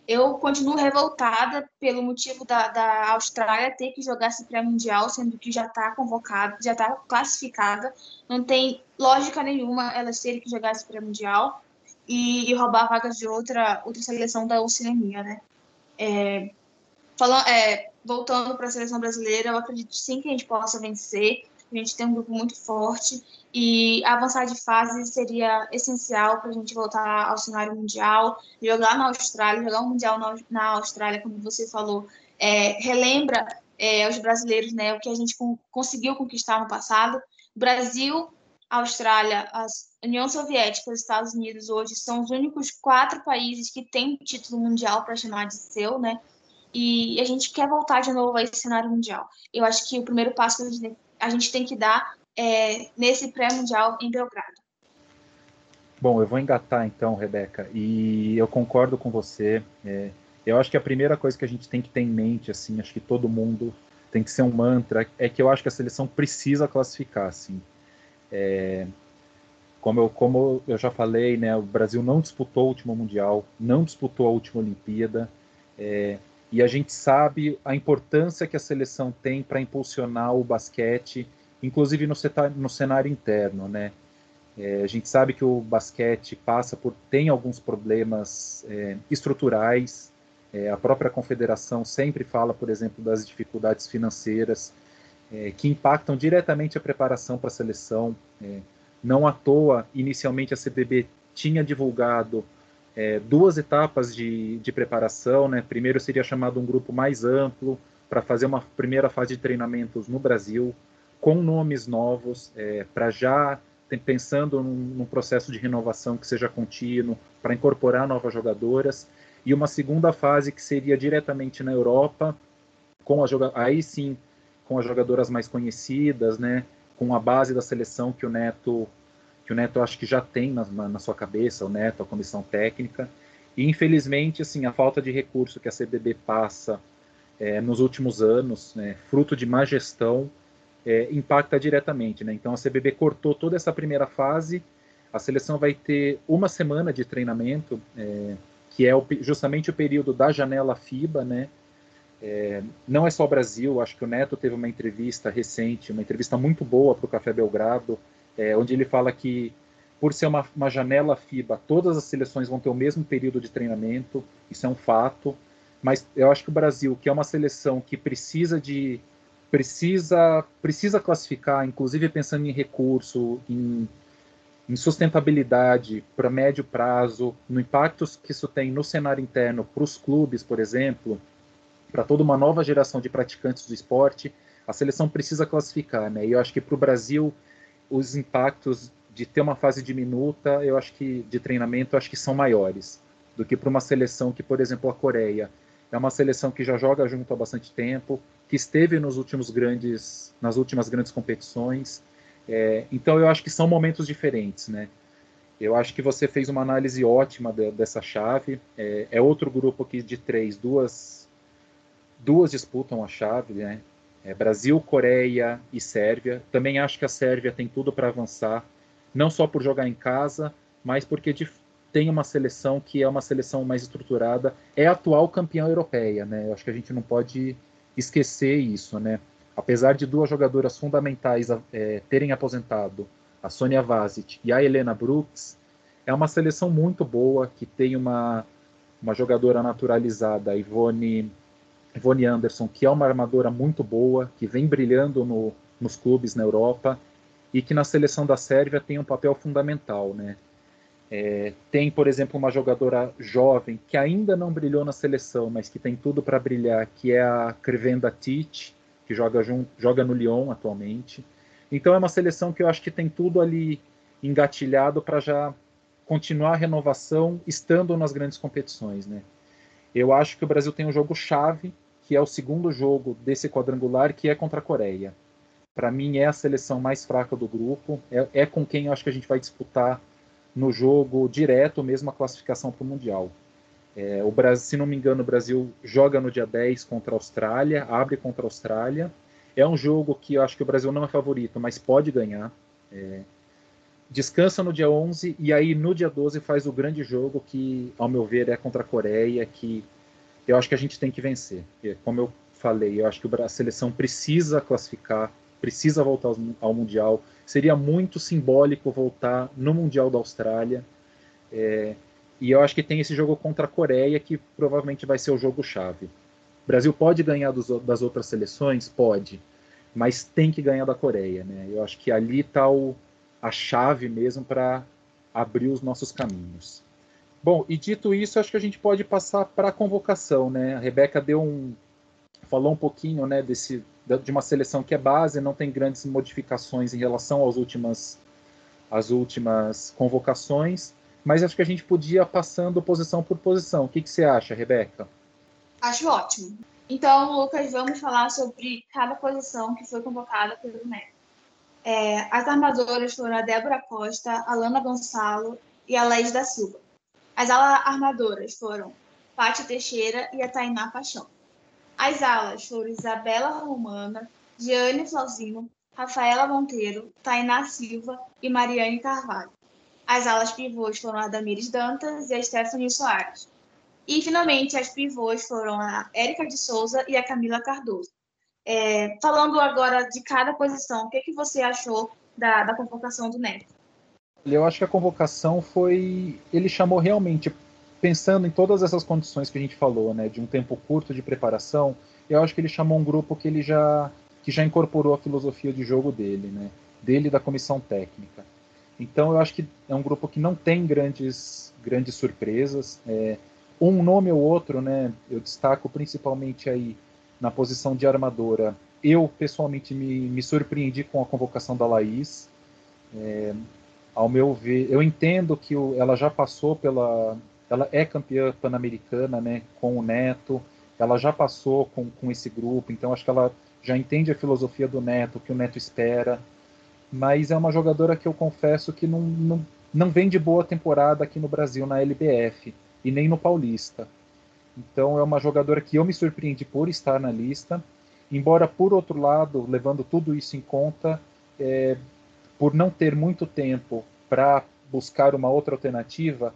eu continuo revoltada pelo motivo da, da Austrália ter que jogar esse pré-mundial, sendo que já está convocada, já está classificada. Não tem lógica nenhuma elas terem que jogar esse pré-mundial e, e, roubar vagas de outra, outra seleção da Oceania, né? É, falando, é, voltando para a seleção brasileira, eu acredito sim que a gente possa vencer. A gente tem um grupo muito forte e avançar de fase seria essencial para a gente voltar ao cenário mundial, jogar na Austrália, jogar um mundial na, Austrália, como você falou, é, relembra é, os brasileiros né, o que a gente conseguiu conquistar no passado. Brasil, Austrália, a União Soviética, os Estados Unidos hoje são os únicos quatro países que têm título mundial para chamar de seu, né? E a gente quer voltar de novo a esse cenário mundial. Eu acho que o primeiro passo que a gente, a gente tem que dar é, nesse pré-mundial em Belgrado. Bom, eu vou engatar então, Rebeca, e eu concordo com você. É, eu acho que a primeira coisa que a gente tem que ter em mente, assim, acho que todo mundo tem que ser um mantra, é que eu acho que a seleção precisa classificar, assim. É, como, eu, como eu já falei, né, o Brasil não disputou o último Mundial, não disputou a última Olimpíada, é, e a gente sabe a importância que a seleção tem para impulsionar o basquete inclusive no, no cenário interno, né? É, a gente sabe que o basquete passa por tem alguns problemas é, estruturais. É, a própria confederação sempre fala, por exemplo, das dificuldades financeiras é, que impactam diretamente a preparação para a seleção. É, não à toa, inicialmente a CBB tinha divulgado é, duas etapas de, de preparação. Né? Primeiro seria chamado um grupo mais amplo para fazer uma primeira fase de treinamentos no Brasil com nomes novos, é, para já pensando num, num, processo de renovação que seja contínuo, para incorporar novas jogadoras. e uma segunda fase que seria diretamente na Europa, com a aí sim com as jogadoras mais conhecidas, né, com a base da seleção que o Neto que o Neto acho que já tem na, na sua cabeça, o Neto, a comissão técnica, e infelizmente assim a falta de recurso que a CBB passa é, nos últimos anos, né, fruto de má gestão, é, impacta diretamente. Né? Então a CBB cortou toda essa primeira fase, a seleção vai ter uma semana de treinamento, é, que é o, justamente o período da janela FIBA, né? É, não é só o Brasil, acho que o Neto teve uma entrevista recente, uma entrevista muito boa para o Café Belgrado, é, onde ele fala que, por ser uma, uma, janela FIBA, todas as seleções vão ter o mesmo período de treinamento, isso é um fato, mas eu acho que o Brasil, que é uma seleção que precisa de precisa precisa classificar, inclusive pensando em recurso, em em sustentabilidade para médio prazo, no impacto que isso tem no cenário interno para os clubes, por exemplo, para toda uma nova geração de praticantes do esporte, a seleção precisa classificar, né? E eu acho que para o Brasil os impactos de ter uma fase diminuta, eu acho que de treinamento, eu acho que são maiores do que para uma seleção que, por exemplo, a Coreia é uma seleção que já joga junto há bastante tempo, que esteve nos últimos grandes, nas últimas grandes competições é, então eu acho que são momentos diferentes, né? Eu acho que você fez uma análise ótima de, dessa chave. É, é, outro grupo que de três, duas, duas disputam a chave, né? É Brasil, Coreia e Sérvia. Também acho que a Sérvia tem tudo para avançar, não só por jogar em casa, mas porque de, tem uma seleção que é uma seleção mais estruturada. É atual campeã europeia, né? Eu acho que a gente não pode esquecer isso, né? apesar de duas jogadoras fundamentais é, terem aposentado, a Sonia Vasic e a Helena Brooks, é uma seleção muito boa, que tem uma, uma jogadora naturalizada, a Ivone, Ivone Anderson, que é uma armadora muito boa, que vem brilhando no, nos clubes na Europa, e que na seleção da Sérvia tem um papel fundamental, né? É, tem, por exemplo, uma jogadora jovem que ainda não brilhou na seleção, mas que tem tudo para brilhar, que é a Crevenda Tite, que joga, joga no Lyon atualmente. Então é uma seleção que eu acho que tem tudo ali engatilhado para já continuar a renovação estando nas grandes competições, né? Eu acho que o Brasil tem um jogo chave, que é o segundo jogo desse quadrangular, que é contra a Coreia. Para mim é a seleção mais fraca do grupo, é, é com quem eu acho que a gente vai disputar no jogo direto mesmo a classificação para o Mundial. É, o Brasil, se não me engano, o Brasil joga no dia 10 contra a Austrália, abre contra a Austrália. É um jogo que eu acho que o Brasil não é favorito, mas pode ganhar. É, descansa no dia 11 e aí no dia 12 faz o grande jogo que, ao meu ver, é contra a Coreia, que eu acho que a gente tem que vencer. Como eu falei, eu acho que a seleção precisa classificar, precisa voltar ao Mundial. Seria muito simbólico voltar no Mundial da Austrália. É, e eu acho que tem esse jogo contra a Coreia que provavelmente vai ser o jogo chave. O Brasil pode ganhar dos, das outras seleções? Pode. Mas tem que ganhar da Coreia, né? Eu acho que ali está a chave mesmo para abrir os nossos caminhos. Bom, e dito isso, acho que a gente pode passar para a convocação, né? A Rebeca deu um falou um pouquinho, né, desse de uma seleção que é base, não tem grandes modificações em relação às últimas às últimas convocações mas acho que a gente podia passando posição por posição. O que, que você acha, Rebeca? Acho ótimo. Então, Lucas, vamos falar sobre cada posição que foi convocada pelo MEC. É, as armadoras foram a Débora Costa, a Lana Gonçalo e a Laís da Silva. As armadoras foram Pátia Teixeira e a Tainá Paixão. As alas foram Isabela Romana, Giane Flauzino, Rafaela Monteiro, Tainá Silva e Mariane Carvalho. As alas pivôs foram a Damires Dantas e a Stephanie Soares. E, finalmente, as pivôs foram a Érica de Souza e a Camila Cardoso. É, falando agora de cada posição, o que, que você achou da, da convocação do Neto? Eu acho que a convocação foi. Ele chamou realmente, pensando em todas essas condições que a gente falou, né, de um tempo curto de preparação, eu acho que ele chamou um grupo que ele já, que já incorporou a filosofia de jogo dele, né, dele da comissão técnica. Então eu acho que é um grupo que não tem grandes, grandes surpresas. É, um nome ou outro, né? Eu destaco principalmente aí na posição de armadora. Eu pessoalmente me, me surpreendi com a convocação da Laís. É, ao meu ver, eu entendo que o, ela já passou pela, ela é campeã pan-americana, né, com o Neto, ela já passou com, com esse grupo, então acho que ela já entende a filosofia do Neto, o que o Neto espera, mas é uma jogadora que eu confesso que não, não, não vem de boa temporada aqui no Brasil, na LBF, e nem no Paulista. Então é uma jogadora que eu me surpreendi por estar na lista, embora por outro lado, levando tudo isso em conta, é, por não ter muito tempo para buscar uma outra alternativa,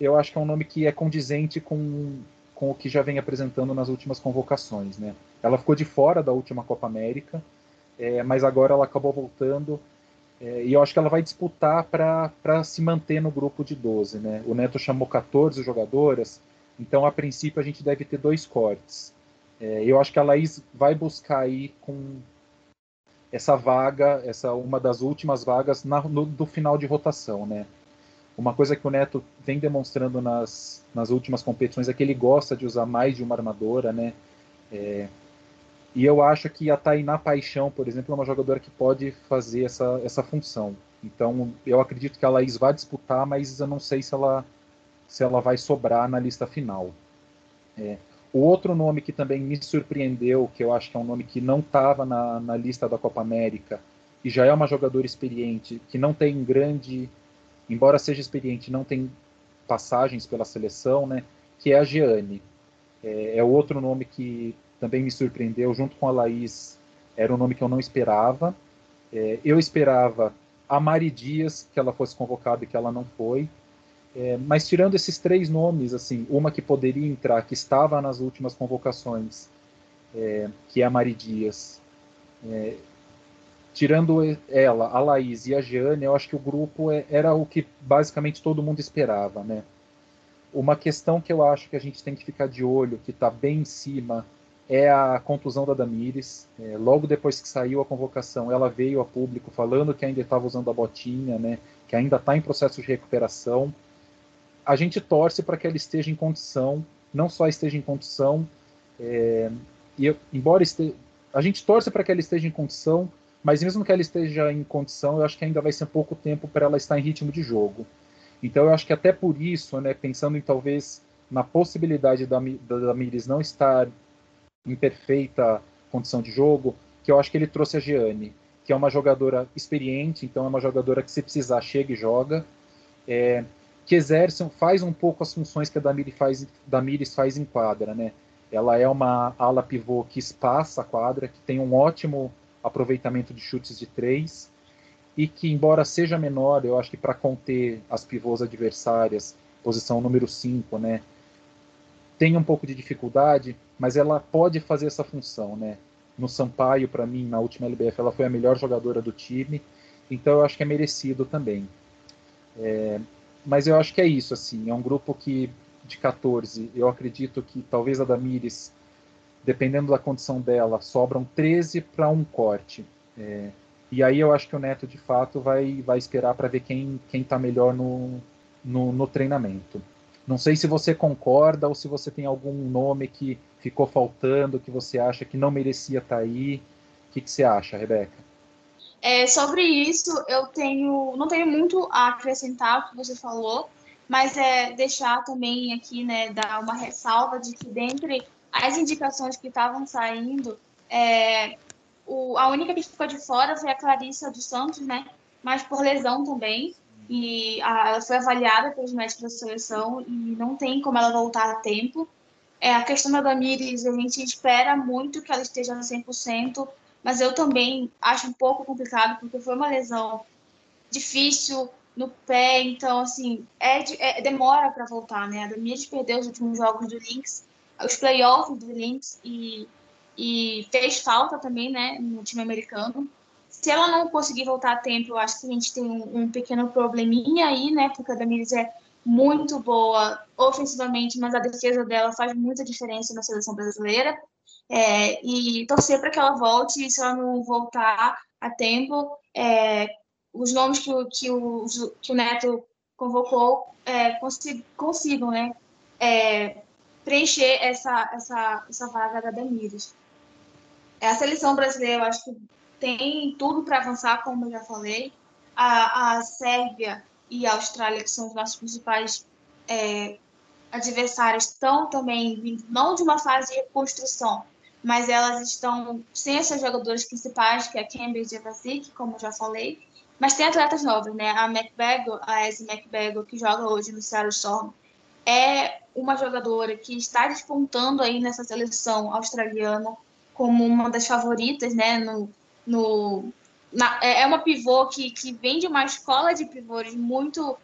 eu acho que é um nome que é condizente com, com o que já vem apresentando nas últimas convocações. Né? Ela ficou de fora da última Copa América, é, mas agora ela acabou voltando é, e eu acho que ela vai disputar para se manter no grupo de 12. Né? O Neto chamou 14 jogadoras, então a princípio a gente deve ter dois cortes. É, eu acho que a Laís vai buscar aí com essa vaga, essa uma das últimas vagas na, no, do final de rotação, né? Uma coisa que o Neto vem demonstrando nas, nas últimas competições é que ele gosta de usar mais de uma armadora, né? É, e eu acho que a Tainá Paixão, por exemplo, é uma jogadora que pode fazer essa, essa função. Então, eu acredito que a Laís vai disputar, mas eu não sei se ela, se ela vai sobrar na lista final. É, o outro nome que também me surpreendeu, que eu acho que é um nome que não estava na, na lista da Copa América, e já é uma jogadora experiente, que não tem grande, embora seja experiente, não tem passagens pela seleção, né, que é a Giane. É, é outro nome que também me surpreendeu, junto com a Laís, era um nome que eu não esperava. É, eu esperava a Mari Dias, que ela fosse convocada e que ela não foi. É, mas tirando esses três nomes, assim, uma que poderia entrar, que estava nas últimas convocações, é, que é a Mari Dias, é, tirando ela, a Laís e a Jeane, eu acho que o grupo é, era o que basicamente todo mundo esperava, né? Uma questão que eu acho que a gente tem que ficar de olho, que está bem em cima é a contusão da Damires. É, logo depois que saiu a convocação, ela veio a público falando que ainda estava usando a botinha, né, que ainda está em processo de recuperação. A gente torce para que ela esteja em condição, não só esteja em condição, é, e embora este, a gente torce para que ela esteja em condição, mas mesmo que ela esteja em condição, eu acho que ainda vai ser pouco tempo para ela estar em ritmo de jogo. Então eu acho que até por isso, né, pensando em talvez na possibilidade da, da Damires não estar em perfeita condição de jogo, que eu acho que ele trouxe a Gianni, que é uma jogadora experiente, então é uma jogadora que se precisar chega e joga, é, que exerce, faz um pouco as funções que a Damires faz, Damires faz em quadra, né? Ela é uma ala pivô que espaça a quadra, que tem um ótimo aproveitamento de chutes de três e que, embora seja menor, eu acho que para conter as pivôs adversárias, posição número 5, né, tem um pouco de dificuldade, mas ela pode fazer essa função, né? No Sampaio, para mim, na última LBF, ela foi a melhor jogadora do time, então eu acho que é merecido também. É, mas eu acho que é isso, assim, é um grupo que de 14, eu acredito que talvez a Damires, dependendo da condição dela, sobram 13 para um corte. É, e aí eu acho que o Neto, de fato, vai, vai esperar para ver quem está melhor no, no, no treinamento. Não sei se você concorda ou se você tem algum nome que ficou faltando, que você acha que não merecia estar tá aí. O que, que você acha, Rebeca? É, sobre isso, eu tenho, não tenho muito a acrescentar o que você falou, mas é deixar também aqui, né, dar uma ressalva de que dentre as indicações que estavam saindo, é, o, a única que ficou de fora foi a Clarissa dos Santos, né, mas por lesão também e a, ela foi avaliada pelos médicos da seleção e não tem como ela voltar a tempo. É, a questão da Damires, a gente espera muito que ela esteja no 100%, mas eu também acho um pouco complicado, porque foi uma lesão difícil no pé, então, assim, é, é demora para voltar, né? A Damires perdeu os últimos jogos do Lynx, os playoffs do Lynx, e, e fez falta também, né, no time americano se ela não conseguir voltar a tempo, eu acho que a gente tem um, um pequeno probleminha aí, né? Porque a Damiris é muito boa ofensivamente, mas a defesa dela faz muita diferença na seleção brasileira. É, e torcer para que ela volte, e se ela não voltar a tempo, é, os nomes que o, que o, que o Neto convocou é, consigam né, é, preencher essa, essa, essa vaga da Damires. É, a seleção brasileira, eu acho que tem tudo para avançar, como eu já falei. A, a Sérvia e a Austrália, que são os nossos principais é, adversárias estão também não de uma fase de reconstrução, mas elas estão sem essas jogadoras principais, que é Cambridge e Vasic, como já falei, mas tem atletas novas, né? A McBaggle, a Essie McBaggle, que joga hoje no Seattle Storm, é uma jogadora que está despontando aí nessa seleção australiana como uma das favoritas, né? No, no, na, é, é uma pivô que, que vem de uma escola de pivôs muito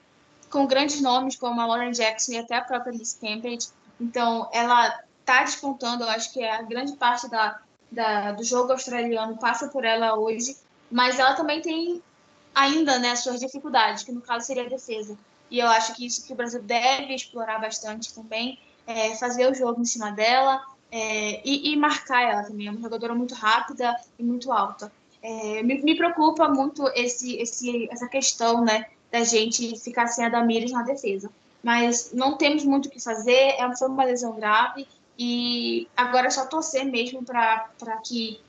com grandes nomes como a Lauren Jackson e até a própria Liz Cambridge. Então, ela está despontando, eu acho que é a grande parte da, da, do jogo australiano passa por ela hoje, mas ela também tem ainda né, suas dificuldades, que no caso seria a defesa. E eu acho que isso que o Brasil deve explorar bastante também, é fazer o jogo em cima dela é, e, e, marcar ela também. É uma jogadora muito rápida e muito alta. É, me, me, preocupa muito esse, esse, essa questão né, da gente ficar sem a Damires na defesa. Mas não temos muito o que fazer, é, foi uma lesão grave e agora é só torcer mesmo para que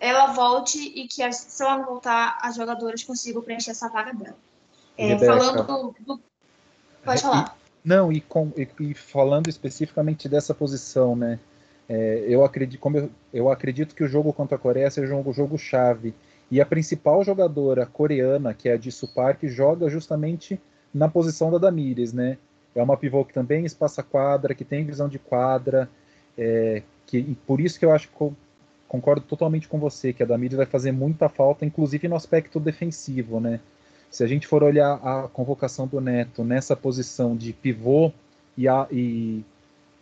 ela volte e que, se ela não voltar, as jogadoras consigam preencher essa vaga dela. É, falando do, do, Pode falar. E, não, e, com, e, e, falando especificamente dessa posição, né? É, eu, acredito, como eu, eu acredito que o jogo contra a Coreia seja um jogo chave. E a principal jogadora coreana, que é a Jisoo Park, joga justamente na posição da Damires, né? É uma pivô que também espaça quadra, que tem visão de quadra, é, que, por isso que eu acho que eu concordo totalmente com você, que a Damires vai fazer muita falta, inclusive no aspecto defensivo, né? Se a gente for olhar a convocação do Neto nessa posição de pivô e, a, e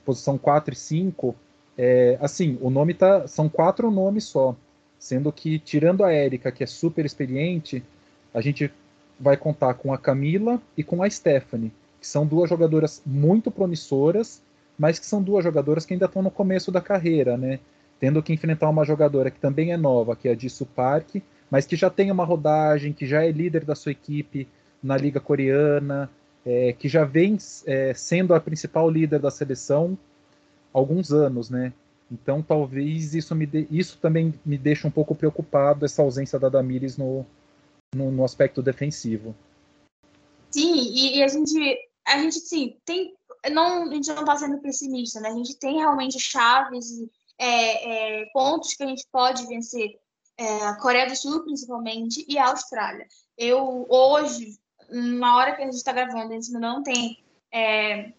posição 4 e 5, é, assim, o nome tá. São quatro nomes só. Sendo que, tirando a Érica, que é super experiente, a gente vai contar com a Camila e com a Stephanie, que são duas jogadoras muito promissoras, mas que são duas jogadoras que ainda estão no começo da carreira, né? Tendo que enfrentar uma jogadora que também é nova, que é a Jisoo Park, mas que já tem uma rodagem, que já é líder da sua equipe na Liga Coreana, é, que já vem é, sendo a principal líder da seleção há alguns anos, né? Então talvez isso me de, isso também me deixe um pouco preocupado essa ausência da Damires no, no, no aspecto defensivo. Sim, e, e, a gente a gente sim tem não a gente não está sendo pessimista, né? A gente tem realmente chaves e é, é, pontos que a gente pode vencer é, a Coreia do Sul, principalmente, e a Austrália. Eu, hoje, na hora que a gente está gravando, a gente não tem é,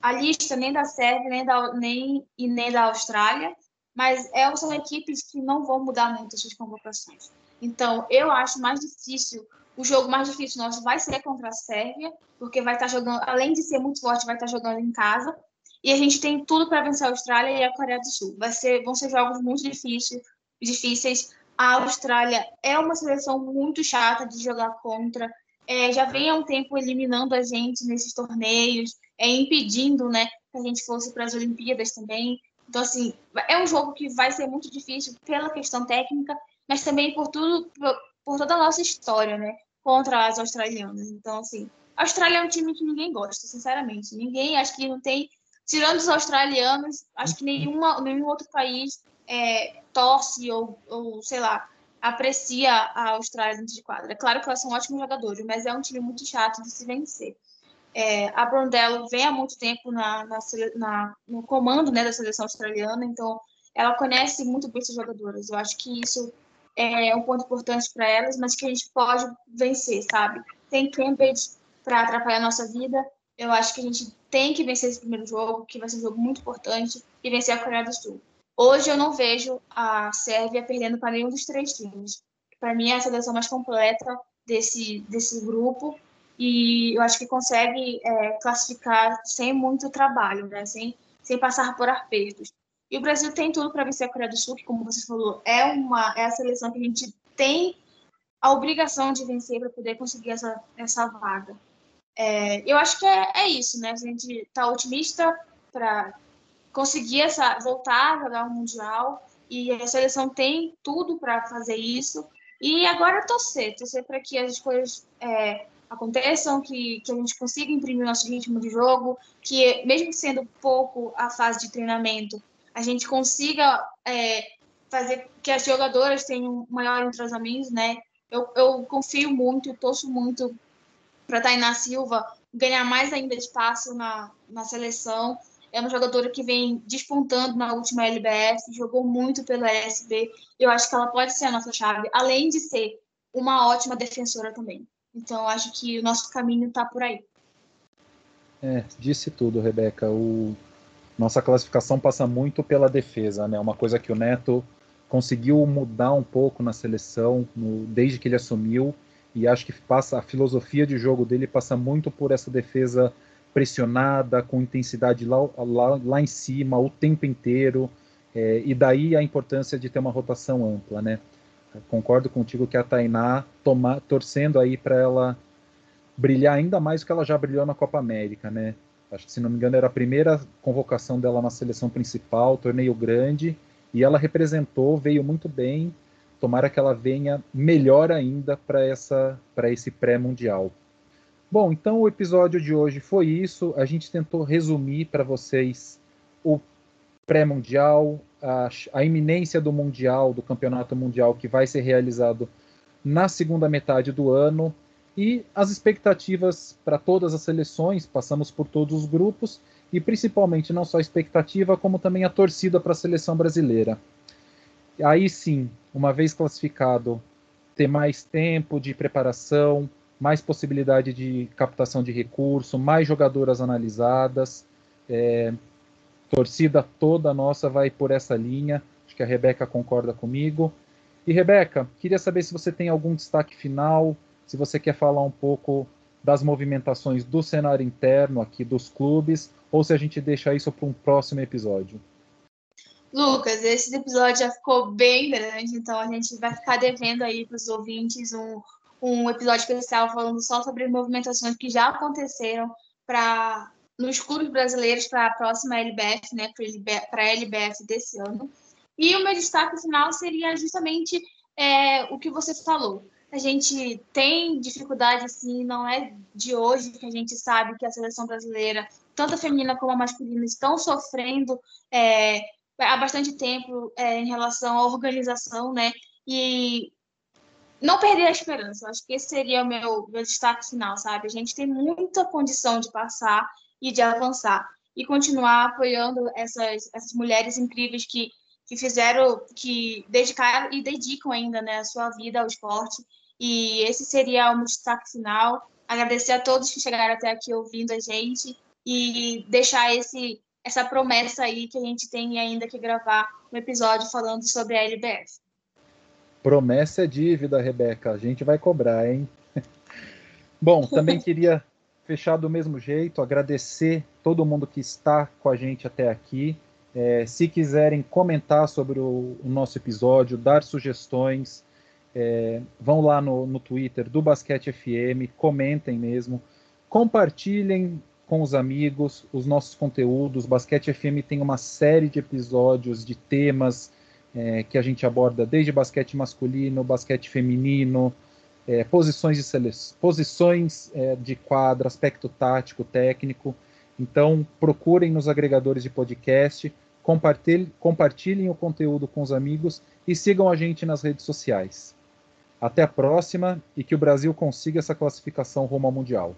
a lista nem da Sérvia, nem da, nem, e nem da Austrália, mas é, são equipes que não vão mudar muito as suas convocações. Então, eu acho mais difícil, o jogo mais difícil nosso vai ser contra a Sérvia, porque vai estar tá jogando, além de ser muito forte, vai estar tá jogando em casa, e a gente tem tudo para vencer a Austrália e a Coreia do Sul. Vai ser, vão ser jogos muito difíceis, difíceis a Austrália é uma seleção muito chata de jogar contra. É, já vem há um tempo eliminando a gente nesses torneios, é, impedindo né, que a gente fosse para as Olimpíadas também. Então, assim, é um jogo que vai ser muito difícil pela questão técnica, mas também por tudo, por, por toda a nossa história, né, contra as australianas. Então, assim, a Austrália é um time que ninguém gosta, sinceramente. Ninguém, acho que não tem, tirando os australianos, acho que nenhuma, nenhum outro país é, torce ou, ou, sei lá, aprecia a Austrália dentro de quadra. É claro que elas são ótimos jogadores, mas é um time muito chato de se vencer. É, a Brondello vem há muito tempo na, na, na, no comando né, da seleção australiana, então ela conhece muito bem essas jogadoras. Eu acho que isso é um ponto importante para elas, mas que a gente pode vencer, sabe? Tem Cambridge para atrapalhar a nossa vida. Eu acho que a gente tem que vencer esse primeiro jogo, que vai ser um jogo muito importante, e vencer a Coreia do Sul. Hoje eu não vejo a Sérvia perdendo para nenhum dos três times. Para mim é a seleção mais completa desse, desse grupo e eu acho que consegue é, classificar sem muito trabalho, né? sem, sem passar por apertos. E o Brasil tem tudo para vencer a Coreia do Sul, que, como você falou, é, uma, é a seleção que a gente tem a obrigação de vencer para poder conseguir essa, essa vaga. É, eu acho que é, é isso, né? A gente está otimista para conseguir essa, voltar a jogar o Mundial e a seleção tem tudo para fazer isso. E agora torcer, torcer para que as coisas é, aconteçam, que, que a gente consiga imprimir o nosso ritmo de jogo, que mesmo sendo pouco a fase de treinamento, a gente consiga é, fazer que as jogadoras tenham maior entrosamento, né? Eu, eu confio muito, torço muito para Tainá Silva ganhar mais ainda espaço na, na seleção. É uma jogadora que vem despontando na última LBF, jogou muito pelo LSB. Eu acho que ela pode ser a nossa chave, além de ser uma ótima defensora também. Então, acho que o nosso caminho está por aí. É, disse tudo, Rebeca. O... Nossa classificação passa muito pela defesa, né? Uma coisa que o Neto conseguiu mudar um pouco na seleção no... desde que ele assumiu e acho que passa a filosofia de jogo dele passa muito por essa defesa pressionada, com intensidade lá, lá, lá em cima o tempo inteiro, é, e daí a importância de ter uma rotação ampla, né? Concordo contigo que a Tainá toma, torcendo aí para ela brilhar ainda mais do que ela já brilhou na Copa América, né? Acho que se não me engano era a primeira convocação dela na seleção principal, torneio grande, e ela representou, veio muito bem. Tomara que ela venha melhor ainda para essa para esse pré-mundial. Bom, então o episódio de hoje foi isso. A gente tentou resumir para vocês pré-mundial, a, a, iminência do mundial, do campeonato mundial que vai ser realizado na segunda metade do ano e as expectativas para todas as seleções. Passamos por todos os grupos e principalmente não só a expectativa, como também a torcida para a seleção brasileira. Aí sim, uma vez classificado, ter mais tempo de preparação, mais possibilidade de captação de recurso, mais jogadoras analisadas. É, torcida toda nossa vai por essa linha. Acho que a Rebeca concorda comigo. E Rebeca, queria saber se você tem algum destaque final, se você quer falar um pouco das movimentações do cenário interno aqui dos clubes, ou se a gente deixa isso para um próximo episódio. Lucas, esse episódio já ficou bem grande, então a gente vai ficar devendo aí para os ouvintes um, um episódio especial falando só sobre movimentações que já aconteceram para nos clubes brasileiros para a próxima LBF, né, para a LBF desse ano. E o meu destaque final seria justamente é, o que você falou. A gente tem dificuldade, sim, não é de hoje que a gente sabe que a seleção brasileira, tanto a feminina como a masculina, estão sofrendo é, há bastante tempo é, em relação à organização, né? E não perder a esperança. Acho que esse seria o meu, meu destaque final, sabe? A gente tem muita condição de passar e de avançar e continuar apoiando essas, essas mulheres incríveis que, que fizeram, que dedicaram e dedicam ainda né, a sua vida ao esporte. E esse seria o meu destaque final. Agradecer a todos que chegaram até aqui ouvindo a gente e deixar esse, essa promessa aí que a gente tem ainda que gravar um episódio falando sobre a LBF. Promessa é dívida, Rebeca. A gente vai cobrar, hein? [LAUGHS] Bom, também queria fechar do mesmo jeito, agradecer todo mundo que está com a gente até aqui. É, se quiserem comentar sobre o, o nosso episódio, dar sugestões, é, vão lá no, no Twitter do Basquete FM, comentem mesmo, compartilhem com os amigos os nossos conteúdos. Basquete FM tem uma série de episódios, de temas é, que a gente aborda desde basquete masculino, basquete feminino, é, posições de seleção, posições é, de quadro, aspecto tático, técnico. Então, procurem nos agregadores de podcast, compartilhem, compartilhem o conteúdo com os amigos e sigam a gente nas redes sociais. Até a próxima e que o Brasil consiga essa classificação rumo ao Mundial.